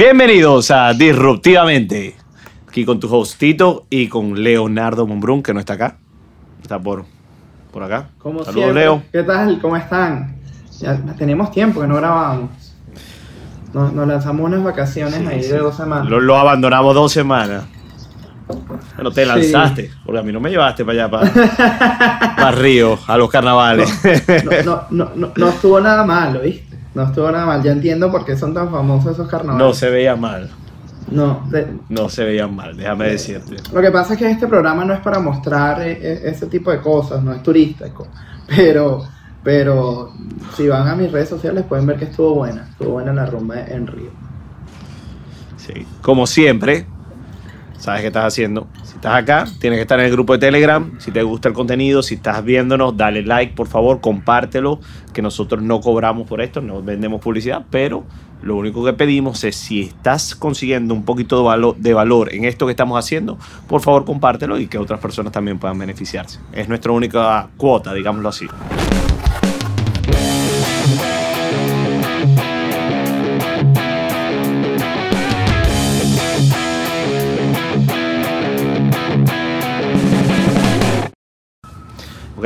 Bienvenidos a Disruptivamente. Aquí con tu hostito y con Leonardo Monbrun, que no está acá. Está por, por acá. Como Saludos, siempre. Leo. ¿Qué tal? ¿Cómo están? Ya tenemos tiempo que no grabábamos. Nos, nos lanzamos unas vacaciones Sí, ahí sí. de dos semanas. Lo, lo abandonamos dos semanas. Bueno, te Sí. lanzaste, porque a mí no me llevaste para allá, para, para Río, a los carnavales. No, no, no, no, no estuvo nada mal, ¿oíste? No estuvo nada mal. Ya entiendo por qué son tan famosos esos No carnavales. se veía mal, No, de- no se veían mal, déjame decirte. Lo que pasa es que este programa no es para mostrar eh, eh, ese tipo de cosas, no es turístico. Pero, pero si van a mis redes sociales pueden ver que estuvo buena. Estuvo buena la rumba en Río. Sí. Como siempre, sabes qué estás haciendo. Si estás acá, tienes que estar en el grupo de Telegram. Si te gusta el contenido, si estás viéndonos, dale like, por favor, compártelo. Que nosotros no cobramos por esto, no vendemos publicidad, pero lo único que pedimos es si estás consiguiendo un poquito de valor, de valor en esto que estamos haciendo, por favor, compártelo y que otras personas también puedan beneficiarse. Es nuestra única cuota, digámoslo así.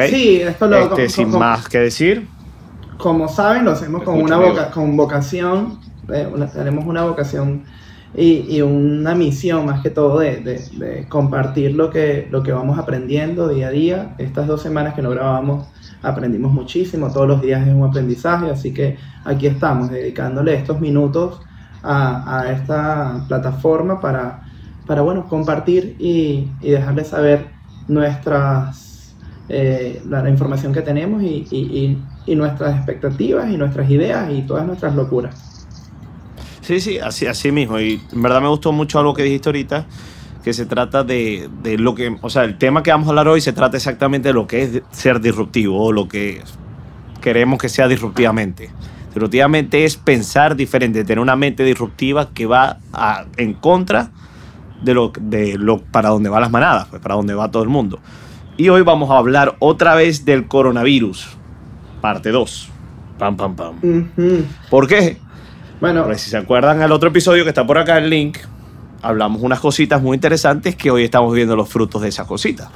¿Ok? Sí, esto lo Este, sin como- más que decir, Como saben, lo hacemos con una voca- con vocación, eh, una- tenemos una vocación y, y una misión más que todo de, de- de compartir lo que, lo que vamos aprendiendo día a día. Estas dos semanas que no grabamos aprendimos muchísimo, todos los días es un aprendizaje, así que aquí estamos dedicándole estos minutos a, a esta plataforma para, para bueno, compartir y, y dejarles saber nuestras, eh, la, la información que tenemos y, y- y- y nuestras expectativas y nuestras ideas y todas nuestras locuras. Sí, sí, así, así mismo. Y en verdad me gustó mucho algo que dijiste ahorita, que se trata de, de lo que, o sea, el tema que vamos a hablar hoy se trata exactamente de lo que es ser disruptivo o lo que queremos que sea disruptivamente. Disruptivamente es pensar diferente, tener una mente disruptiva que va a- en contra de lo, de lo para donde van las manadas, pues para donde va todo el mundo. Y hoy vamos a hablar otra vez del coronavirus, parte 2. Pam, pam, pam. ¿Por qué? Bueno, Porque si se acuerdan al otro episodio que está por acá el link, hablamos unas cositas muy interesantes que hoy estamos viendo los frutos de esas cositas.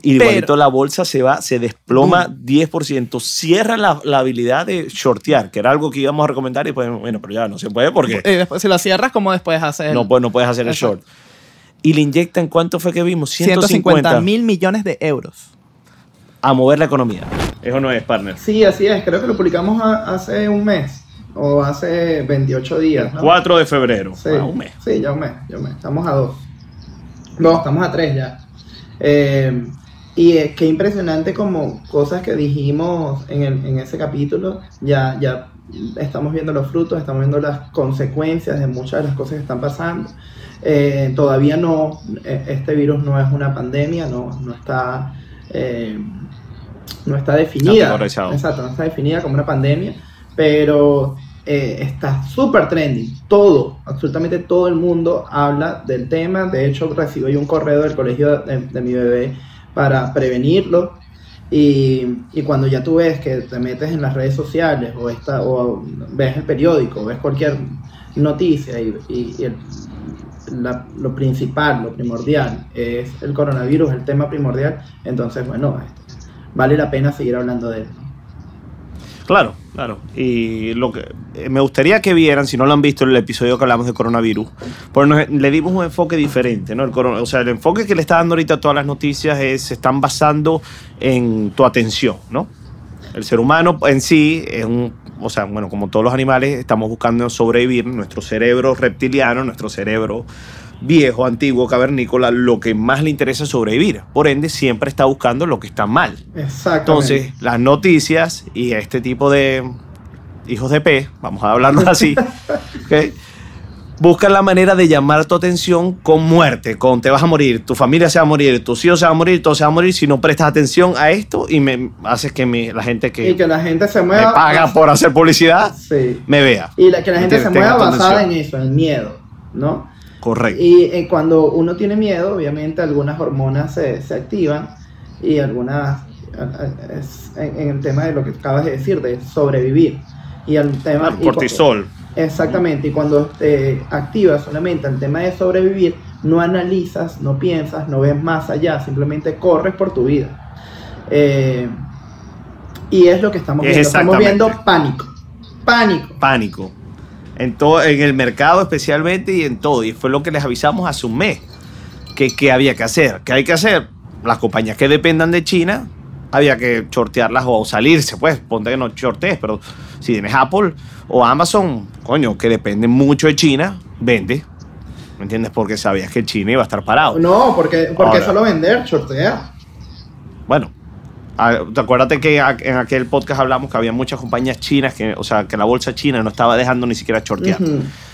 Y Pero- igualito la bolsa se va, se desploma 10%, cierra la, la habilidad de shortear, que era algo que íbamos a recomendar y pues, bueno, pero ya no se puede porque después, si lo cierras, ¿cómo después hacer? no, puedes- no puedes hacer el short. Y le inyectan, ¿cuánto fue que vimos? 150 150 mil millones de euros. a mover la economía. Eso no es, partner. sí, así es, creo que lo publicamos a- hace un mes o hace 28 días. ¿no? 4 de febrero, Sí, ah, un mes. sí, ya un mes, ya un mes. Estamos a dos. No, estamos a tres ya. Eh, y eh, qué impresionante como cosas que dijimos en, el- en ese capítulo, ya, ya estamos viendo los frutos, estamos viendo las consecuencias de muchas de las cosas que están pasando. Eh, todavía no, eh, este virus no es una pandemia, no, no está... eh, no está definida. Categorizado. Exacto, no está definida como una pandemia, pero eh, está súper trending. Todo, absolutamente todo el mundo habla del tema. De hecho, recibí un correo del colegio de, de mi bebé para prevenirlo. Y, y cuando ya tú ves que te metes en las redes sociales o, esta, o ves el periódico, ves cualquier noticia y, y- la- lo principal, lo primordial es el coronavirus, el tema primordial, entonces, bueno, vale la pena seguir hablando de él. Claro, claro. Y lo que eh, me gustaría que vieran, si no lo han visto en el episodio que hablamos de coronavirus, pues nos- le dimos un enfoque diferente, ¿no? El corona- o sea, el enfoque que le está dando ahorita a todas las noticias es, se están basando en tu atención, ¿no? El ser humano en sí es un, o sea, bueno, como todos los animales, estamos buscando sobrevivir, nuestro cerebro reptiliano, nuestro cerebro viejo, antiguo, cavernícola, lo que más le interesa es sobrevivir. Por ende, siempre está buscando lo que está mal. Exactamente. Entonces, las noticias y este tipo de hijos de P, vamos a hablarlo así, buscan la manera de llamar tu atención con muerte, con te vas a morir, tu familia se va a morir, tus hijos se van a morir, todo se va a morir si no prestas atención a esto y me haces que mi- la gente que, y que la gente se me mueva. paga por hacer publicidad Sí. me vea. Y la, que la gente se mueva basada en eso, en miedo, ¿no? Correcto. Y eh, cuando uno tiene miedo, obviamente algunas hormonas se, se activan y algunas, es en, en el tema de lo que acabas de decir, de sobrevivir. Y el tema... Y- cortisol. Exactamente, y cuando te activas solamente el tema de sobrevivir, no analizas, no piensas, no ves más allá, simplemente corres por tu vida. Eh, y es lo que estamos viendo. Estamos viendo pánico. Pánico. Pánico. En, todo, en el mercado especialmente y en todo. Y fue lo que les avisamos hace un mes. Que, que había que hacer. ¿Qué hay que hacer? Las compañías que dependan de China, había que shortearlas o salirse. Pues ponte que no shortees, pero si tienes Apple o Amazon, coño, que dependen mucho de China, vende. ¿Me entiendes? Porque sabías que China iba a estar parado. No, porque, porque solo vender, shortea. Bueno, acuérdate que en aquel podcast hablamos que había muchas compañías chinas, que, o sea, que la bolsa china no estaba dejando ni siquiera shortear.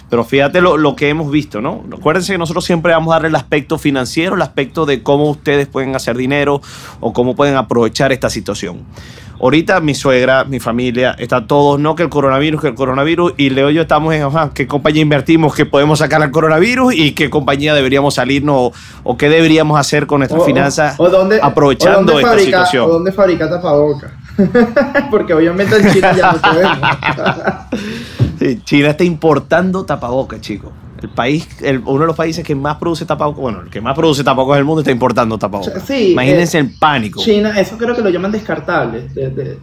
Pero fíjate lo, lo, que hemos visto, ¿no? Acuérdense que nosotros siempre vamos a darle el aspecto financiero, el aspecto de cómo ustedes pueden hacer dinero o cómo pueden aprovechar esta situación. Ahorita mi suegra, mi familia, está todos, no que el coronavirus, que el coronavirus, y Leo y yo estamos en, ajá, qué compañía invertimos que podemos sacar al coronavirus y qué compañía deberíamos salirnos o, qué deberíamos hacer con nuestras finanzas o dónde, aprovechando esta situación. O dónde fabrica tapabocas. Porque obviamente en China ya no podemos. sí, China está importando tapabocas, chicos el país, uno de los países que más produce tapabocas, bueno, el que más produce tapabocas del mundo está importando tapabocas. Sí, Imagínense eh, el pánico. China, eso creo que lo llaman descartables, de,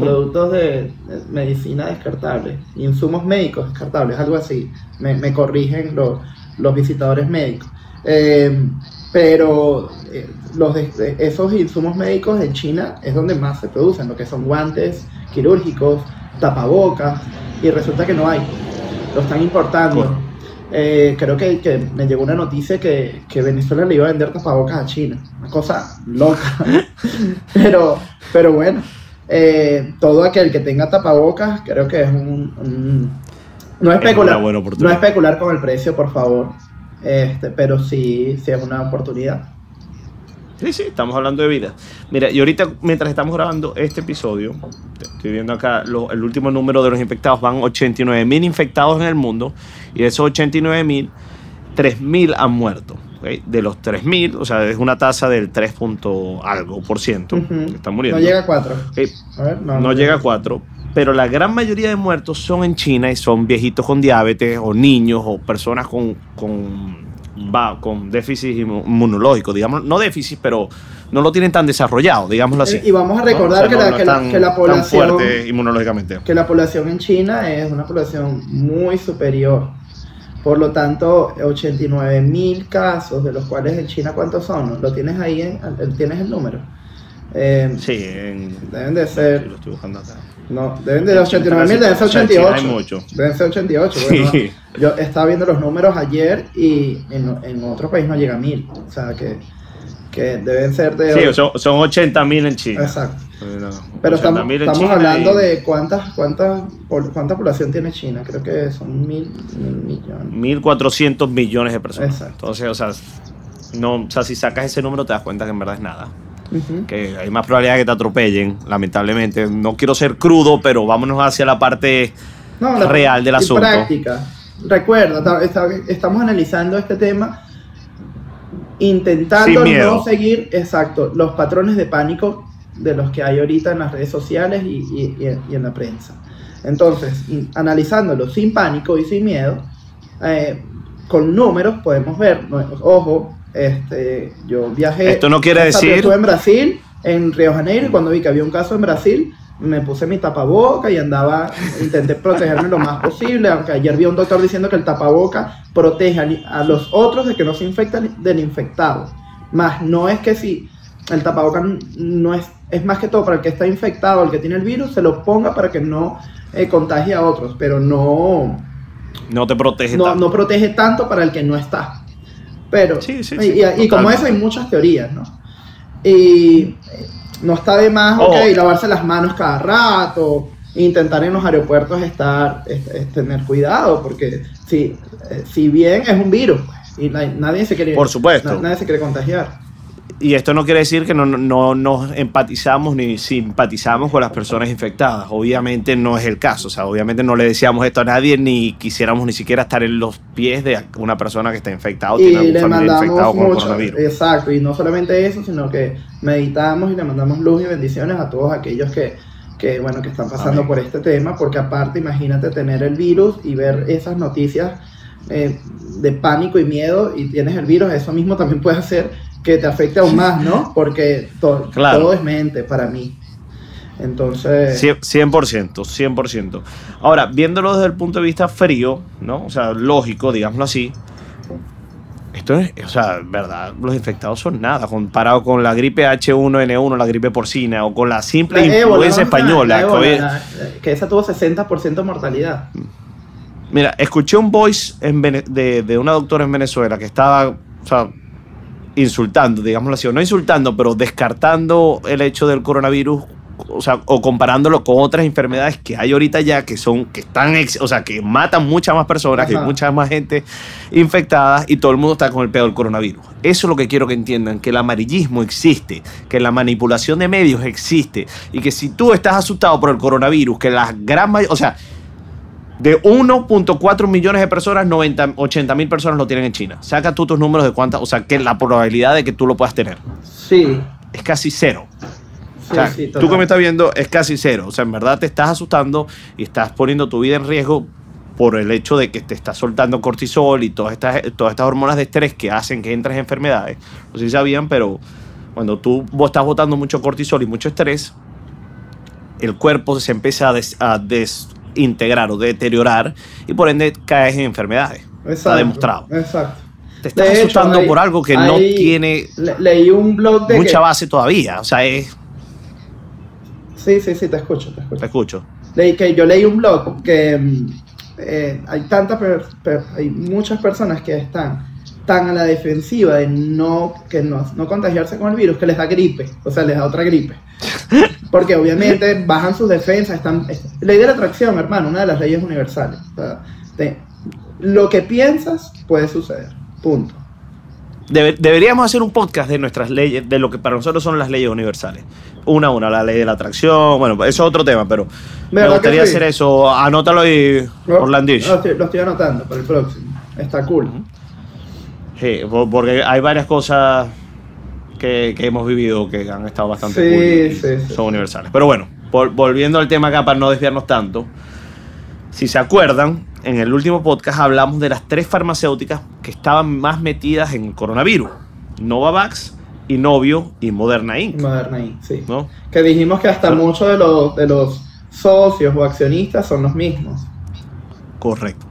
productos de, medicina descartables, insumos médicos descartables, algo así. Me, corrigen los visitadores médicos. Eh, pero eh, los esos insumos médicos en China es donde más se producen, lo que son guantes quirúrgicos, tapabocas, y resulta que no hay. Lo están importando. Eh, creo que, que, me llegó una noticia que, que, Venezuela le iba a vender tapabocas a China. Una cosa loca. pero, pero bueno, eh, todo aquel que tenga tapabocas, creo que es un. no, especular, no especular con el precio, por favor. Este, pero sí, sí es una oportunidad. Sí, sí, estamos hablando de vida. Mira, y ahorita, mientras estamos grabando este episodio, estoy viendo acá el último número de los infectados, van 89 mil infectados en el mundo, y de esos 89 mil, 3 mil han muerto. De los 3 mil, o sea, es una tasa del 3 algo por ciento están muriendo. No llega a 4. no, llega a 4, pero la gran mayoría de muertos son en China y son viejitos con diabetes o niños o personas con, con va con déficit inmunológico, digamos, no déficit, pero no lo tienen tan desarrollado, digámoslo así. Y vamos a recordar que, la, población fuerte inmunológicamente. Que la población en China es una población muy superior. Por lo tanto, 89 mil casos, de los cuales en China, ¿cuántos son? ¿Lo tienes ahí? ¿Tienes el número? Eh, sí, deben de ser. Lo estoy buscando acá. No, deben de 89 mil, deben ser 88. Deben ser 88. yo estaba viendo los números ayer y en, en otro país no llega a mil. O sea que, que deben ser de. Sí, son, son 80 mil en China. Exacto. Pero estamos, estamos hablando de cuántas, cuántas, cuánta población tiene China. Creo que son mil, mil millones. 1.400 millones de personas. Exacto. Entonces, o sea, no, o sea, si sacas ese número te das cuenta que en verdad es nada que hay más probabilidad de que te atropellen, lamentablemente. No quiero ser crudo, pero vámonos hacia la parte real del asunto. Práctica. Recuerda, estamos analizando este tema intentando no seguir, exacto, los patrones de pánico de los que hay ahorita en las redes sociales y, en la prensa. Entonces, analizándolo sin pánico y sin miedo, eh, con números podemos ver, ojo, este, yo viajé. Esto no quiere decir. Estuve en Brasil, en Río Janeiro, y cuando vi que había un caso en Brasil, me puse mi tapaboca y andaba, intenté protegerme lo más posible, aunque ayer vi a un doctor diciendo que el tapaboca protege a, los otros de que no se infectan del infectado. Más no es que si el tapaboca no es, es más que todo para el que está infectado, el que tiene el virus, se lo ponga para que no eh, contagie a otros, pero no... No te protege no, No protege tanto para el que no está. Pero, y, como eso hay muchas teorías, ¿no? Y no está de más, ok, oh. lavarse las manos cada rato, intentar en los aeropuertos estar, tener cuidado, porque si, eh, si bien es un virus, pues, y nadie se quiere, Por supuesto. nadie se quiere contagiar y esto no quiere decir que no, no, nos empatizamos ni simpatizamos con las personas infectadas. Obviamente no es el caso. O sea, obviamente no le decíamos esto a nadie ni quisiéramos ni siquiera estar en los pies de una persona que está infectada o tiene algún familiar infectado con coronavirus. Exacto, y no solamente eso, sino que meditamos y le mandamos luz y bendiciones a todos aquellos que, que, bueno, que están pasando Amén. por este tema, porque aparte imagínate tener el virus y ver esas noticias eh, de pánico y miedo y tienes el virus, eso mismo también puede hacer que te afecte aún más, ¿no? Porque to- Claro. todo es mente para mí. Entonces, Cien- 100%, 100%. Ahora, viéndolo desde el punto de vista frío, ¿no? O sea, lógico, digámoslo así. Esto es, o sea, verdad, los infectados son nada comparado con la gripe H1N1, la gripe porcina o con la simple la influenza española. La que ébola, hoy- la- que esa tuvo 60% mortalidad. Mira, escuché un voice en de, de una doctora en Venezuela que estaba, o sea, insultando, digámoslo así, o no insultando, pero descartando el hecho del coronavirus, o sea, o comparándolo con otras enfermedades que hay ahorita ya que son, que están, ex- o sea, que matan muchas más personas, que hay mucha más gente infectada y todo el mundo está con el pedo del coronavirus. Eso es lo que quiero que entiendan, que el amarillismo existe, que la manipulación de medios existe y que si tú estás asustado por el coronavirus, que la gran mayoría, o sea, de 1.4 millones de personas, 90, 80 mil personas lo tienen en China. Saca tú tus números de cuántas, o sea, que la probabilidad de que tú lo puedas tener Sí, es casi cero. sí, O sea, sí, tú que me estás viendo es casi cero. O sea, en verdad te estás asustando y estás poniendo tu vida en riesgo por el hecho de que te estás soltando cortisol y todas estas, todas estas hormonas de estrés que hacen que entres en enfermedades. No sé si sabían, pero cuando tú estás botando mucho cortisol y mucho estrés, el cuerpo se empieza a, des- a desintegrar o deteriorar y por ende caes en enfermedades. Está Exacto, demostrado. Exacto. Te estás hecho, asustando hay- por algo que no tiene Le- leí un blog de mucha que- base todavía. O sea, es, Sí, sí, sí, te escucho, te escucho. te escucho. Leí que yo leí un blog que mm, eh, hay tantas hay muchas personas que están tan a la defensiva de no que no, no contagiarse con el virus que les da gripe, o sea, les da otra gripe. Porque obviamente bajan sus defensas, están es- ley de la atracción, hermano, una de las leyes universales. O sea, de- lo que piensas puede suceder. Punto. Debe- deberíamos hacer un podcast de nuestras leyes, de lo que para nosotros son las leyes universales. Una a una, la ley de la atracción, bueno, eso es otro tema, pero me ¿Verdad que gustaría sí? hacer eso. Anótalo. Lo estoy, lo estoy anotando para el próximo. Está cool. Sí, po- porque hay varias cosas que, que hemos vivido que han estado bastante Sí, cool sí, sí, son universales. Pero bueno, vol- volviendo al tema acá para no desviarnos tanto, si se acuerdan, en el último podcast hablamos de las tres farmacéuticas que estaban más metidas en el coronavirus: Novavax, Inovio y Moderna Inc. Moderna ahí, sí. ¿no? Que dijimos que hasta Pero- muchos de los, de los socios o accionistas son los mismos. Correcto.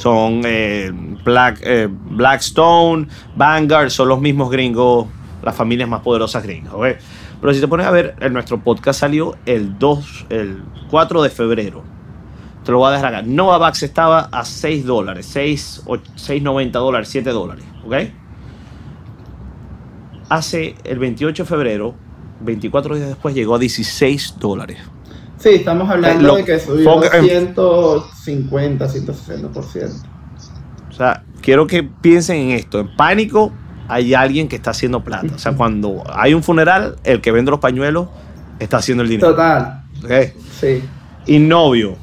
Son eh, Black, eh, Blackstone, Vanguard, son los mismos gringos, las familias más poderosas gringas. ¿ok? Pero si te pones a ver, en nuestro podcast salió el 2, el 4 de febrero. Te lo voy a dejar acá. Novavax estaba a 6 dólares, 6, 6,90 dólares, 7 dólares. ¿Ok? Hace el 28 de febrero, 24 días después, llegó a 16 dólares. Sí, estamos hablando lo- de que subió foca- en- 150, 160%. O sea, quiero que piensen en esto. En pánico hay alguien que está haciendo plata. O sea, cuando hay un funeral, el que vende los pañuelos está haciendo el dinero. Total, ¿ok? sí. Innovio.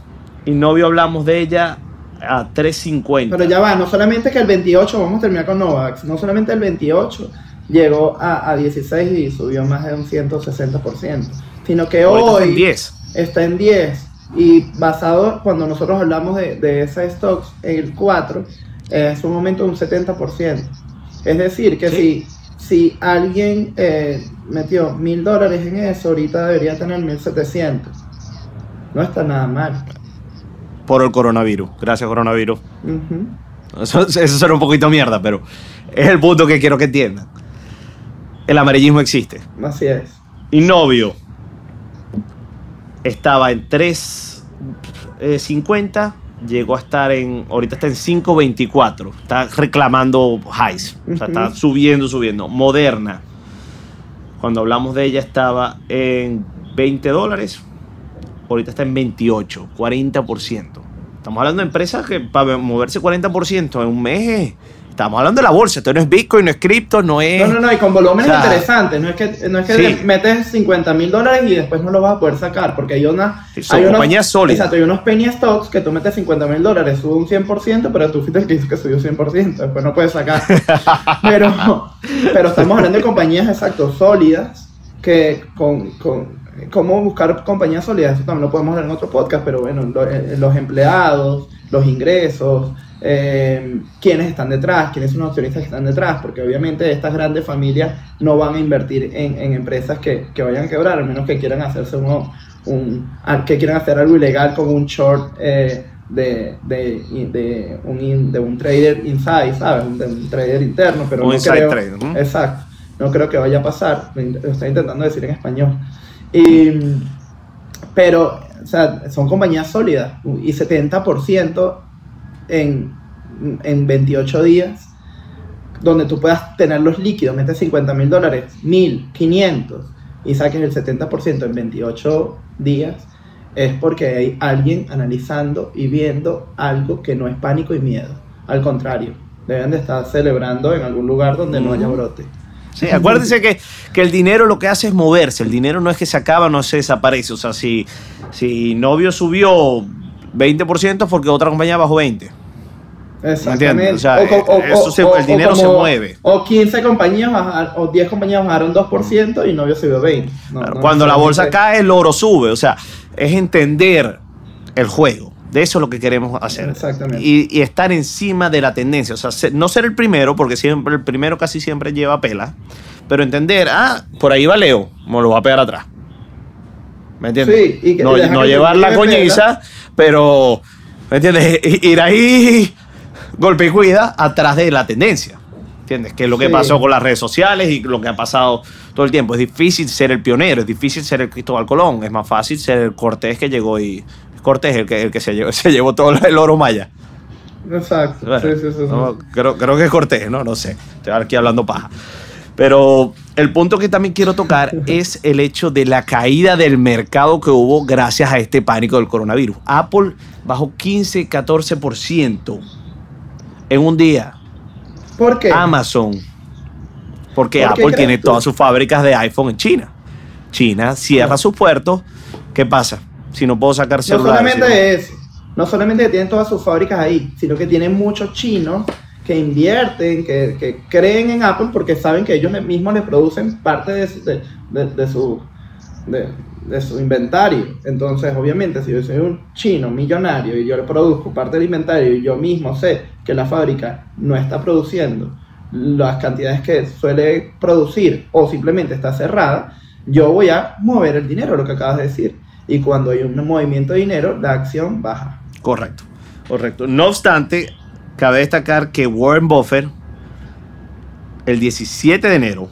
Innovio hablamos de ella a 3.50. Pero ya va, no solamente que el 28, vamos a terminar con Novax, no solamente el 28 llegó a, a 16 y subió más de un 160%, sino que Ahorita hoy en 10. Está en 10 y basado cuando nosotros hablamos de, de ese stocks en el 4 es un aumento de un 70% es decir que Sí. si, si alguien eh, metió mil dólares en eso ahorita debería tener 1700 no está nada mal Por el coronavirus. Gracias, coronavirus. Ujú. Eso, eso será un poquito mierda, pero es el punto que quiero que entiendan. El amarillismo existe. así es Innovio estaba en 3.50, llegó a estar en, ahorita está en 5.24, está reclamando highs, o sea, está subiendo, subiendo. Moderna, cuando hablamos de ella estaba en 20 dólares, ahorita está en 28, 40%. Estamos hablando de empresas que para moverse 40% en un mes, estamos hablando de la bolsa, esto no es Bitcoin, no es cripto, no es... no, no, no, y con volúmenes o sea, interesantes. No es que, no es que sí. metes 50 mil dólares y después no lo vas a poder sacar, porque hay una. Sí, son hay unos- compañías sólidas. Exacto, hay unos penny stocks que tú metes 50 mil dólares, sube un 100%, pero tú fuiste el que hizo que subió 100%, después no puedes sacar. pero, pero estamos hablando de compañías, exacto, sólidas, que con, con cómo buscar compañías sólidas, eso también lo podemos ver en otro podcast, pero bueno, lo- eh, los empleados, los ingresos, eh, quiénes están detrás, quiénes son los accionistas que están detrás, porque obviamente estas grandes familias no van a invertir en, en empresas que, que vayan a quebrar, al menos que quieran hacerse uno, un, a- que quieran hacer algo ilegal con un short eh, de, de, de un, de un trader inside, ¿sabes? Un, de un trader interno, pero Un no inside creo- trader, ¿no? Exacto, no creo que vaya a pasar, lo estoy intentando decir en español. Y, pero, o sea, son compañías sólidas y 70% en, en 28 días, donde tú puedas tener los líquidos, metes 50 mil dólares, 1000, 500 y saques el 70% en 28 días, es porque hay alguien analizando y viendo algo que no es pánico y miedo. Al contrario, deben de estar celebrando en algún lugar donde no haya brote. Sí, acuérdense que, que el dinero lo que hace es moverse. El dinero no es que se acaba, no se desaparece. O sea, si, si novio subió 20% es porque otra compañía bajó 20%. Exactamente. O sea, eso se- el dinero se mueve. O 15 compañías bajaron, o 10 compañías bajaron 2% y novio subió 20. No, Claro, no Cuando la bolsa cae, el oro sube. O sea, es entender el juego. De eso es lo que queremos hacer. Exactamente. Y, y estar encima de la tendencia. O sea, ser- no ser el primero, porque siempre el primero casi siempre lleva pela. Pero entender, ah, por ahí va Leo, me lo va a pegar atrás. ¿Me entiendes? Sí, y que- no y no llevar la coñiza, pero, ¿me entiendes? Ir ahí, golpe y cuida, atrás de la tendencia. ¿Entiendes? Que es lo que Sí. pasó con las redes sociales y lo que ha pasado todo el tiempo. Es difícil ser el pionero, es difícil ser el Cristóbal Colón, es más fácil ser el Cortés que llegó y. Cortés el que, el que se, llevó, se llevó todo el oro maya. Exacto. Bueno, sí, sí, sí, sí. no, creo, creo que es Cortés, ¿no? No sé. Estoy aquí hablando paja. Pero el punto que también quiero tocar es el hecho de la caída del mercado que hubo gracias a este pánico del coronavirus. Apple bajó 15-14% en un día. ¿Por qué? Amazon. Porque ¿Por qué Apple tiene tú? todas sus fábricas de iPhone en China. China cierra sus puertos. ¿Qué pasa? Si no puedo sacar no celulares. no- solamente eso, no solamente tienen todas sus fábricas ahí, sino que tienen muchos chinos que invierten, que, que creen en Apple porque saben que ellos mismos les producen parte de, de- de, de su inventario. Entonces, obviamente, si yo soy un chino millonario y yo le produzco parte del inventario y yo mismo sé que la fábrica no está produciendo las cantidades que suele producir o simplemente está cerrada, yo voy a mover el dinero, lo que acabas de decir. Y cuando hay un movimiento de dinero, la acción baja. Correcto, correcto. No obstante, cabe destacar que Warren Buffett, el 17 de enero.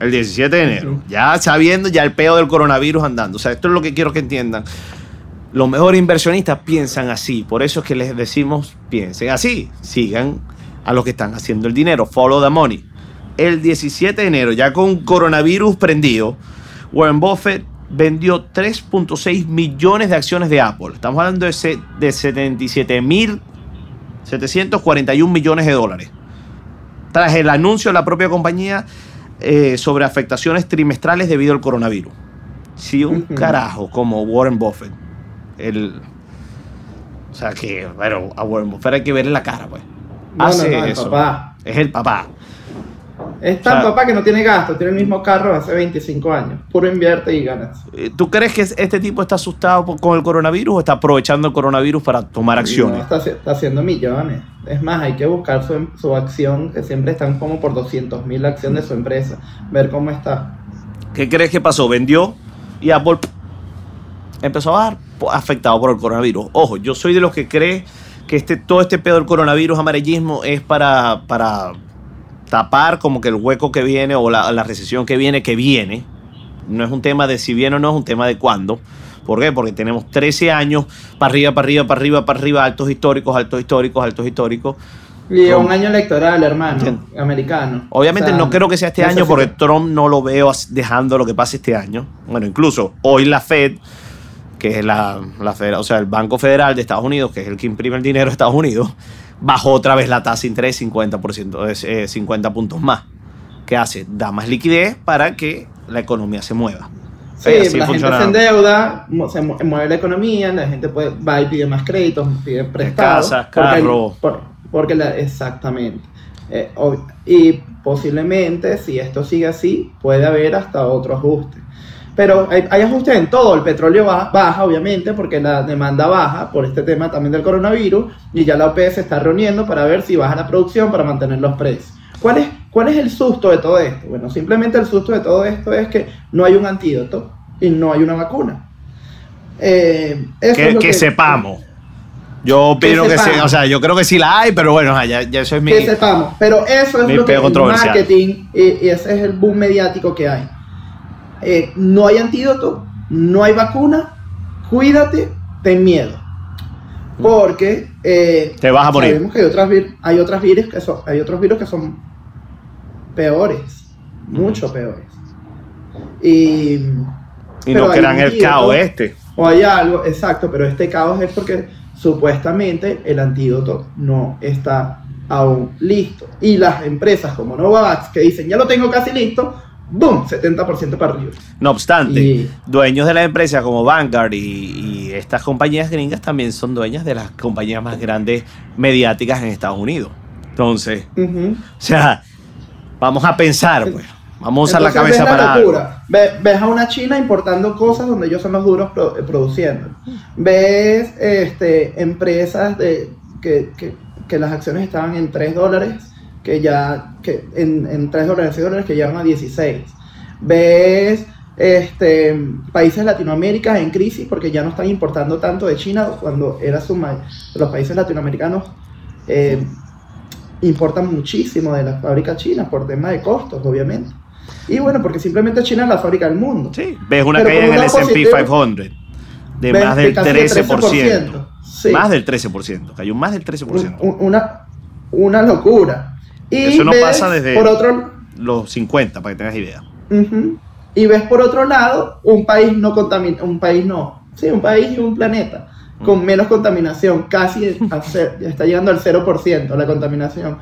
El 17 de enero, ya sabiendo ya el peo del coronavirus andando. O sea, esto es lo que quiero que entiendan. Los mejores inversionistas piensan así. Por eso es que les decimos, piensen así. Sigan a los que están haciendo el dinero. Follow the money. El 17 de enero, ya con coronavirus prendido, Warren Buffett vendió 3.6 millones de acciones de Apple. Estamos hablando de, de 77 mil 741 millones de dólares. Tras el anuncio de la propia compañía eh, sobre afectaciones trimestrales debido al coronavirus. Si un carajo como Warren Buffett, el, o sea que, bueno, a Warren Buffett hay que verle la cara, pues. No, Hace no, no, el eso. papá. Es el papá. Es tan O sea- papá que no tiene gasto, tiene el mismo carro hace 25 años. Puro invierte y ganas. Eh, ¿Tú crees que este tipo está asustado por- con el coronavirus o está aprovechando el coronavirus para tomar No, acciones? está, haci- está haciendo millones. Es más, hay que buscar su, su acción, que siempre están como por 200 mil acciones de su empresa. Ver cómo está. ¿Qué crees que pasó? Vendió y Apple empezó a dar po- afectado por el coronavirus. Ojo, yo soy de los que cree que este, todo este pedo del coronavirus amarillismo es para, para tapar como que el hueco que viene o la, la recesión que viene, que viene. No es un tema de si viene o no, es un tema de cuándo. ¿Por qué? Porque tenemos 13 años para arriba, para arriba, para arriba, para arriba, altos históricos, altos históricos, altos históricos. Y un año electoral, hermano, americano. Obviamente O sea, no creo que sea este año porque Trump no lo veo dejando lo que pase este año. Bueno, incluso hoy la Fed, que es la, la Fed- o sea, el Banco Federal de Estados Unidos, que es el que imprime el dinero de Estados Unidos, bajó otra vez la tasa de interés 50%, es, eh, 50 puntos más. ¿Qué hace? Da más liquidez para que la economía se mueva. Sí, así la funciona. gente se endeuda, se mu- mueve la economía, la gente puede, va y pide más créditos, pide prestados. casas, porque- carro. por- porque la, exactamente. Eh, y posiblemente, si esto sigue así, puede haber hasta otro ajuste. Pero hay, hay ajustes en todo. El petróleo baja, baja, obviamente, porque la demanda baja por este tema también del coronavirus. Y ya la OPE se está reuniendo para ver si baja la producción para mantener los precios. ¿Cuál es, ¿Cuál es el susto de todo esto? Bueno, simplemente el susto de todo esto es que no hay un antídoto y no hay una vacuna. Eh, eso Que, es lo que sepamos. Yo opino que, sí, o sea, yo creo que sí la hay, pero bueno, ya, ya eso es mi... que sepamos. Pero eso es lo que el controversial. marketing y, y ese es el boom mediático que hay. Eh, no hay antídoto, no hay vacuna, cuídate, ten miedo. Porque eh, Te vas a morir. sabemos que hay otras, hay otras virus que son, hay otros virus que son peores, mucho peores. Y, no crean el caos este. o hay algo, exacto, pero este caos es porque supuestamente el antídoto no está aún listo. Y las empresas como Novavax que dicen, ya lo tengo casi listo, ¡boom! 70% para arriba. No obstante, Y- dueños de las empresas como Vanguard y, y estas compañías gringas también son dueñas de las compañías más grandes mediáticas en Estados Unidos. Entonces, o sea, vamos a pensar, pues. Vamos a usar la cabeza para algo. Ves a una China importando cosas donde ellos son los duros eh, produciendo. Ves este, empresas de, que, que- que las acciones estaban en 3 dólares, que ya que en, en 3 dólares, 6 dólares, que llegaron a 16. Ves este, países Latinoamérica en crisis porque ya no están importando tanto de China cuando era su los países latinoamericanos eh, importan muchísimo de las fábricas chinas por tema de costos, obviamente. Y bueno, porque simplemente China es la fábrica del mundo. Sí, ves una Pero caída en el S&P positivo, 500 de más del casi el 13%. Sí. Más del 13%, cayó más del 13%. Un- un- una, una locura. Y Eso no ves pasa desde- Por otro, Los 50, para que tengas idea. Y ves por otro lado un país no contamina, un país no, sí, un país y un planeta con Mm. menos contaminación, casi está llegando al 0% la contaminación.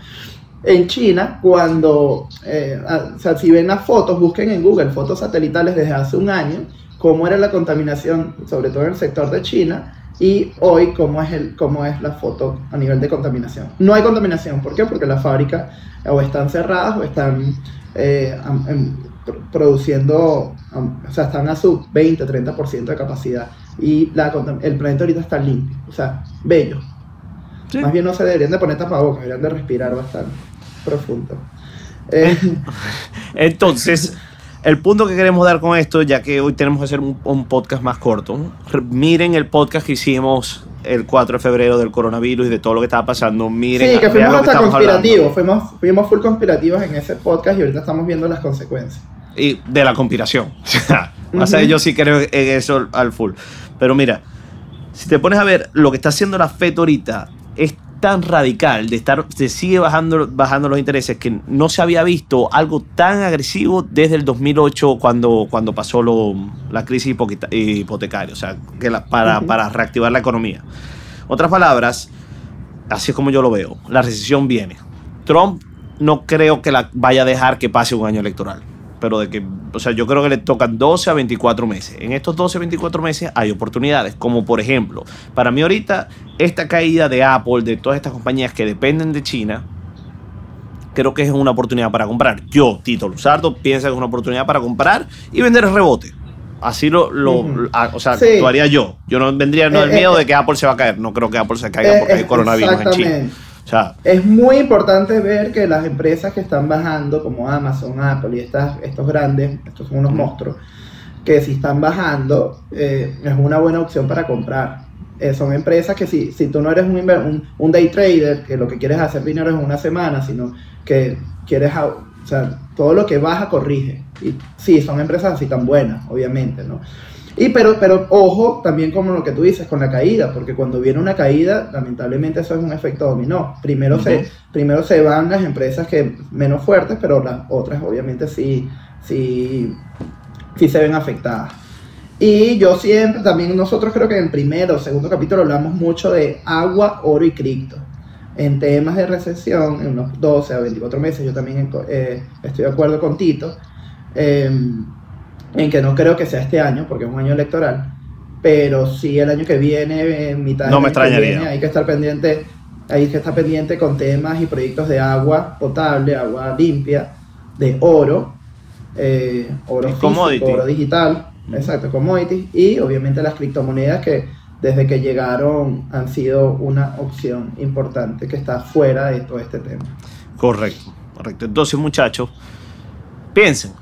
En China, cuando, eh, a- o sea, si ven las fotos, busquen en Google fotos satelitales desde hace un año, cómo era la contaminación, sobre todo en el sector de China, y hoy cómo es, el, cómo es la foto a nivel de contaminación. No hay contaminación, ¿por qué? Porque las fábricas o están cerradas o están eh, em, pr- produciendo, o sea, están a su 20, 30% de capacidad. Y la, el planeta ahorita está limpio, o sea, bello. Sí. Más bien no se deberían de poner tapabocas, deberían de respirar bastante profundo. Eh, Entonces, el punto que queremos dar con esto, ya que hoy tenemos que hacer un, un podcast más corto, re- miren el podcast que hicimos el 4 de febrero del coronavirus y de todo lo que estaba pasando. Miren, sí, que fuimos hasta conspirativos, fuimos, fuimos full conspirativos en ese podcast y ahorita estamos viendo las consecuencias. y de la conspiración. o sea, yo sí creo en eso al full. Pero mira, si te pones a ver lo que está haciendo la FED ahorita, es tan radical de estar, se sigue bajando, bajando los intereses que no se había visto algo tan agresivo desde el 2008 cuando, cuando pasó lo- la crisis hipotecaria, o sea, que la- para, para reactivar la economía. Otras palabras, así es como yo lo veo, la recesión viene. Trump no creo que la vaya a dejar que pase un año electoral. Pero de que, o sea, yo creo que le tocan 12 a 24 meses. En estos 12 a 24 meses hay oportunidades, como por ejemplo, para mí ahorita, esta caída de Apple, de todas estas compañías que dependen de China, creo que es una oportunidad para comprar. Yo, Tito Luzardo, pienso que es una oportunidad para comprar y vender el rebote. Así lo, lo- a- o sea, Sí. actuaría yo. Yo no vendría no, el Eh, miedo eh, de que Apple se va a caer. No creo que Apple se caiga Eh, porque hay eh, coronavirus en China. Sea, Es muy importante ver que las empresas que están bajando, como Amazon, Apple y estas, estos grandes, estos son unos monstruos, que si están bajando, eh, es una buena opción para comprar. Eh, son empresas que si, si tú no eres un, inver- un, un day trader, que lo que quieres es hacer dinero en una semana, sino que quieres, o sea, todo lo que baja corrige. Y sí, son empresas así tan buenas, obviamente, ¿no? Y pero, pero ojo también como lo que tú dices con la caída, porque cuando viene una caída, lamentablemente eso es un efecto dominó. Primero, se, primero se van las empresas que menos fuertes, pero las otras obviamente sí, sí, sí se ven afectadas. Y yo siempre, también nosotros creo que en el primero o segundo capítulo hablamos mucho de agua, oro y cripto. En temas de recesión, en unos 12 a 24 meses, yo también eh, estoy de acuerdo con Tito, eh, en que no creo que sea este año, porque es un año electoral, pero sí el año que viene, en mitad No del me año que extrañaría. viene, hay que estar pendiente, hay que estar pendiente con temas y proyectos de agua potable, agua limpia, de oro, eh, oro físico, commodity. oro digital, exacto, commodities y obviamente las criptomonedas que desde que llegaron han sido una opción importante que está fuera de todo este tema. Correcto, correcto. Entonces, muchachos, piensen.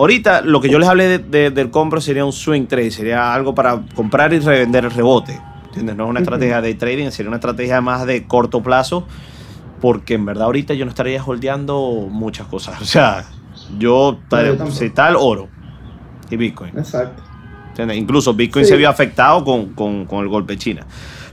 Ahorita lo que yo les hablé de- de- del compro sería un swing trade, sería algo para comprar y revender el rebote. ¿Entiendes? No es una estrategia de trading, sería una estrategia más de corto plazo, porque en verdad ahorita yo no estaría holdeando muchas cosas. O sea, yo, tampoco. si tal oro y Bitcoin. Exacto. ¿entiendes? Incluso Bitcoin Sí. se vio afectado con, con- con el golpe de China.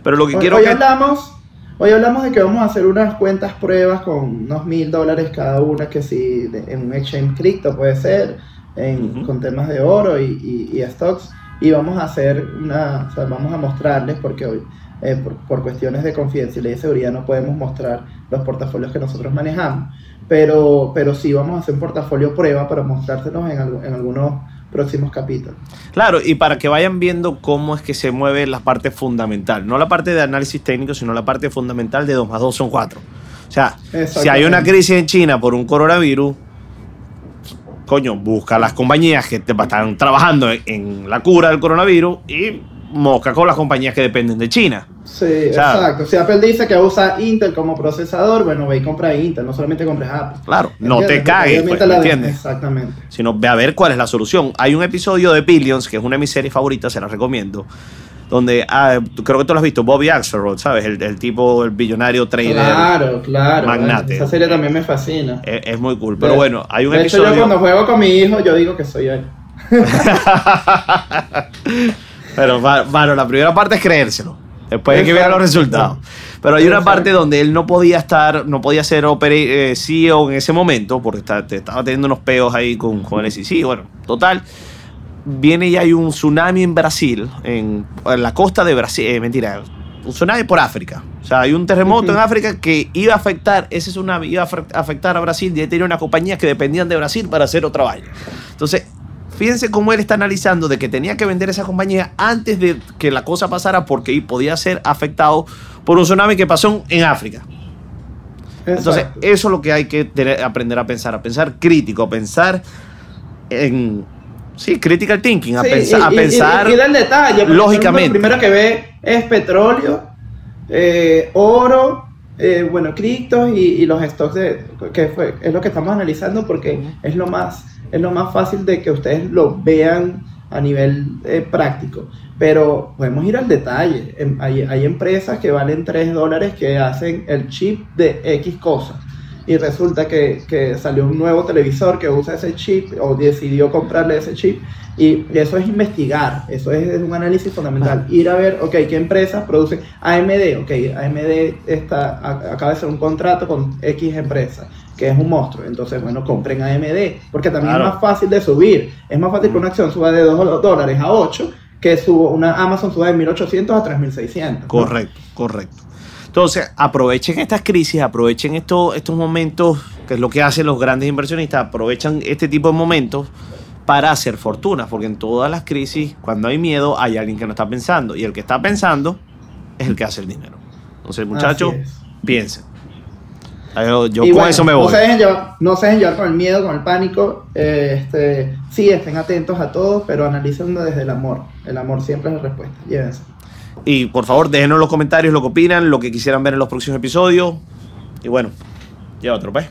Pero lo que Hoy, quiero hoy que... hablamos, hoy hablamos de que vamos a hacer unas cuentas pruebas con unos mil dólares cada una, que si en un exchange cripto puede ser, en- Ujú. con temas de oro y, y- y stocks, y vamos a hacer una, o sea, vamos a mostrarles, porque hoy, eh, por, por cuestiones de confidencialidad y seguridad no podemos mostrar los portafolios que nosotros manejamos, pero, pero sí vamos a hacer un portafolio prueba para mostrárselos en, algu- en algunos próximos capítulos. Claro, y para que vayan viendo cómo es que se mueve la parte fundamental, no la parte de análisis técnico, sino la parte fundamental de 2 más 2 son 4. O sea, si hay una crisis en China por un coronavirus, coño, busca las compañías que te están trabajando en, en la cura del coronavirus y mosca con las compañías que dependen de China. Sí, exacto. Si Apple dice que usa Intel como procesador, bueno, ve y compra Intel, no solamente compres Apple. Claro, no te cagues, pues, ¿me la de- entiendes? Exactamente. sino ve a ver cuál es la solución. Hay un episodio de Billions, que es una de mis series favoritas, se la recomiendo, donde ah, creo que tú lo has visto, Bobby Axelrod, ¿sabes? El, el tipo, el billonario trader. Claro, claro. Magnate. Esa serie también me fascina. Es, es muy cool. Pero De- bueno, hay un de hecho, episodio. yo cuando juego con mi hijo, yo digo que soy él. Pero, bueno, la primera parte es creérselo. Después hay que ver los resultados. Pero hay una parte donde él no podía estar, no podía ser opera- eh, CEO en ese momento, porque estaba teniendo unos peos ahí con, con el SEC. Bueno, total. Viene y hay un tsunami en Brasil, en, en la costa de Brasil, eh, mentira, un tsunami por África. O sea, hay un terremoto en África que iba a afectar, ese tsunami iba a afect- afectar a Brasil y tenía una compañía que dependían de Brasil para hacer otra vaina. Entonces, fíjense cómo él está analizando de que tenía que vender esa compañía antes de que la cosa pasara porque podía ser afectado por un tsunami que pasó en África. Entonces, Exacto. eso es lo que hay que tener- aprender a pensar, a pensar crítico, a pensar en... Sí, critical thinking, a, Sí, pensa- y- a y- y- pensar... y, el detalle. lógicamente. Lo primero que ve es petróleo, eh, oro, eh, bueno, criptos y, y los stocks de, que fue, es lo que estamos analizando porque es lo más es lo más fácil de que ustedes lo vean a nivel eh, práctico. Pero podemos ir al detalle. Em, Hay, hay empresas que valen 3 dólares que hacen el chip de X cosas. Y resulta que, que salió un nuevo televisor que usa ese chip o decidió comprarle ese chip. Y eso es investigar, eso es, es un análisis fundamental. Ir a ver, ok, qué empresas producen. AMD, ok, AMD está, acaba de hacer un contrato con X empresa, que es un monstruo. Entonces, bueno, compren AMD, porque también Claro. es más fácil de subir. Es más fácil que una acción suba de 2 dólares a 8 que suba, una Amazon suba de 1800 a 3600. ¿no? Correcto, correcto. Entonces, aprovechen estas crisis, aprovechen estos, estos momentos, que es lo que hacen los grandes inversionistas, aprovechan este tipo de momentos para hacer fortunas, porque en todas las crisis, cuando hay miedo, hay alguien que no está pensando, y el que está pensando es el que hace el dinero. Entonces, muchachos, piensen. Yo, con bueno, eso me No voy. se, dejen llevar, no se dejen llevar con el miedo, con el pánico. eh, este, sí, estén atentos a todo, pero analicen desde el amor. El amor siempre es la respuesta. Llévense. Y por favor, déjenos en los comentarios lo que opinan, lo que quisieran ver en los próximos episodios. Y bueno, ya otro, pues.